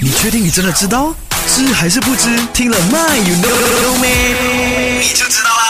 你确定你真的知道？知还是不知？听了 My you know me，？你就知道了。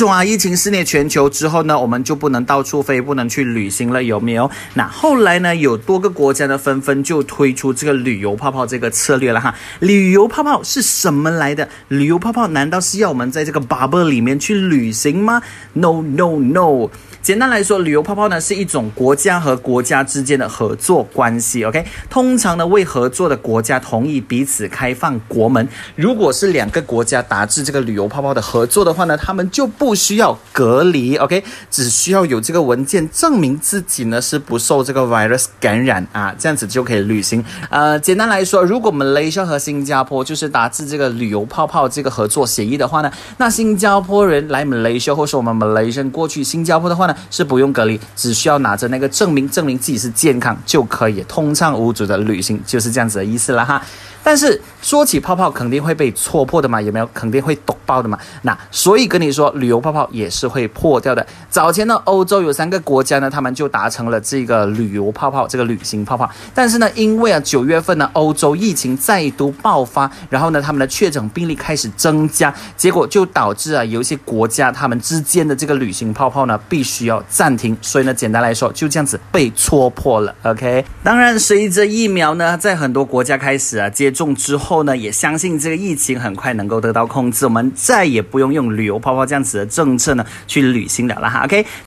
自从啊疫情肆虐全球之后呢，我们就不能到处飞，不能去旅行了，有没有？那后来呢，有多个国家呢纷纷就推出这个旅游泡泡这个策略了哈。旅游泡泡是什么来的？旅游泡泡难道是要我们在这个 bubble 里面去旅行吗？No No No。简单来说，旅游泡泡呢是一种国家和国家之间的合作关系。OK，通常呢为合作的国家同意彼此开放国门。如果是两个国家达至这个旅游泡泡的合作的话呢，他们就不不需要隔离。OK，只需要有这个文件证明自己呢是不受这个 virus 感染啊，这样子就可以旅行。呃，简单来说，如果我们雷士和新加坡就是达至这个旅游泡泡这个合作协议的话呢，那新加坡人来马来西亚，或是我们马来西亚过去新加坡的话呢？是不用隔离，只需要拿着那个证明，证明自己是健康就可以通畅无阻的旅行，就是这样子的意思了哈。但是说起泡泡，肯定会被戳破的嘛？有没有？肯定会抖爆的嘛？那所以跟你说，旅游泡泡也是会破掉的。早前呢，欧洲有三个国家呢，他们就达成了这个旅游泡泡，这个旅行泡泡。但是呢，因为啊九月份呢，欧洲疫情再度爆发，然后呢，他们的确诊病例开始增加，结果就导致啊有一些国家他们之间的这个旅行泡泡呢，必须要暂停。所以呢，简单来说，就这样子被戳破了。OK，当然随着疫苗呢，在很多国家开始啊接。种之后呢，也相信这个疫情很快能够得到控制，我们再也不用用旅游泡泡这样子的政策呢去履行了了哈。OK。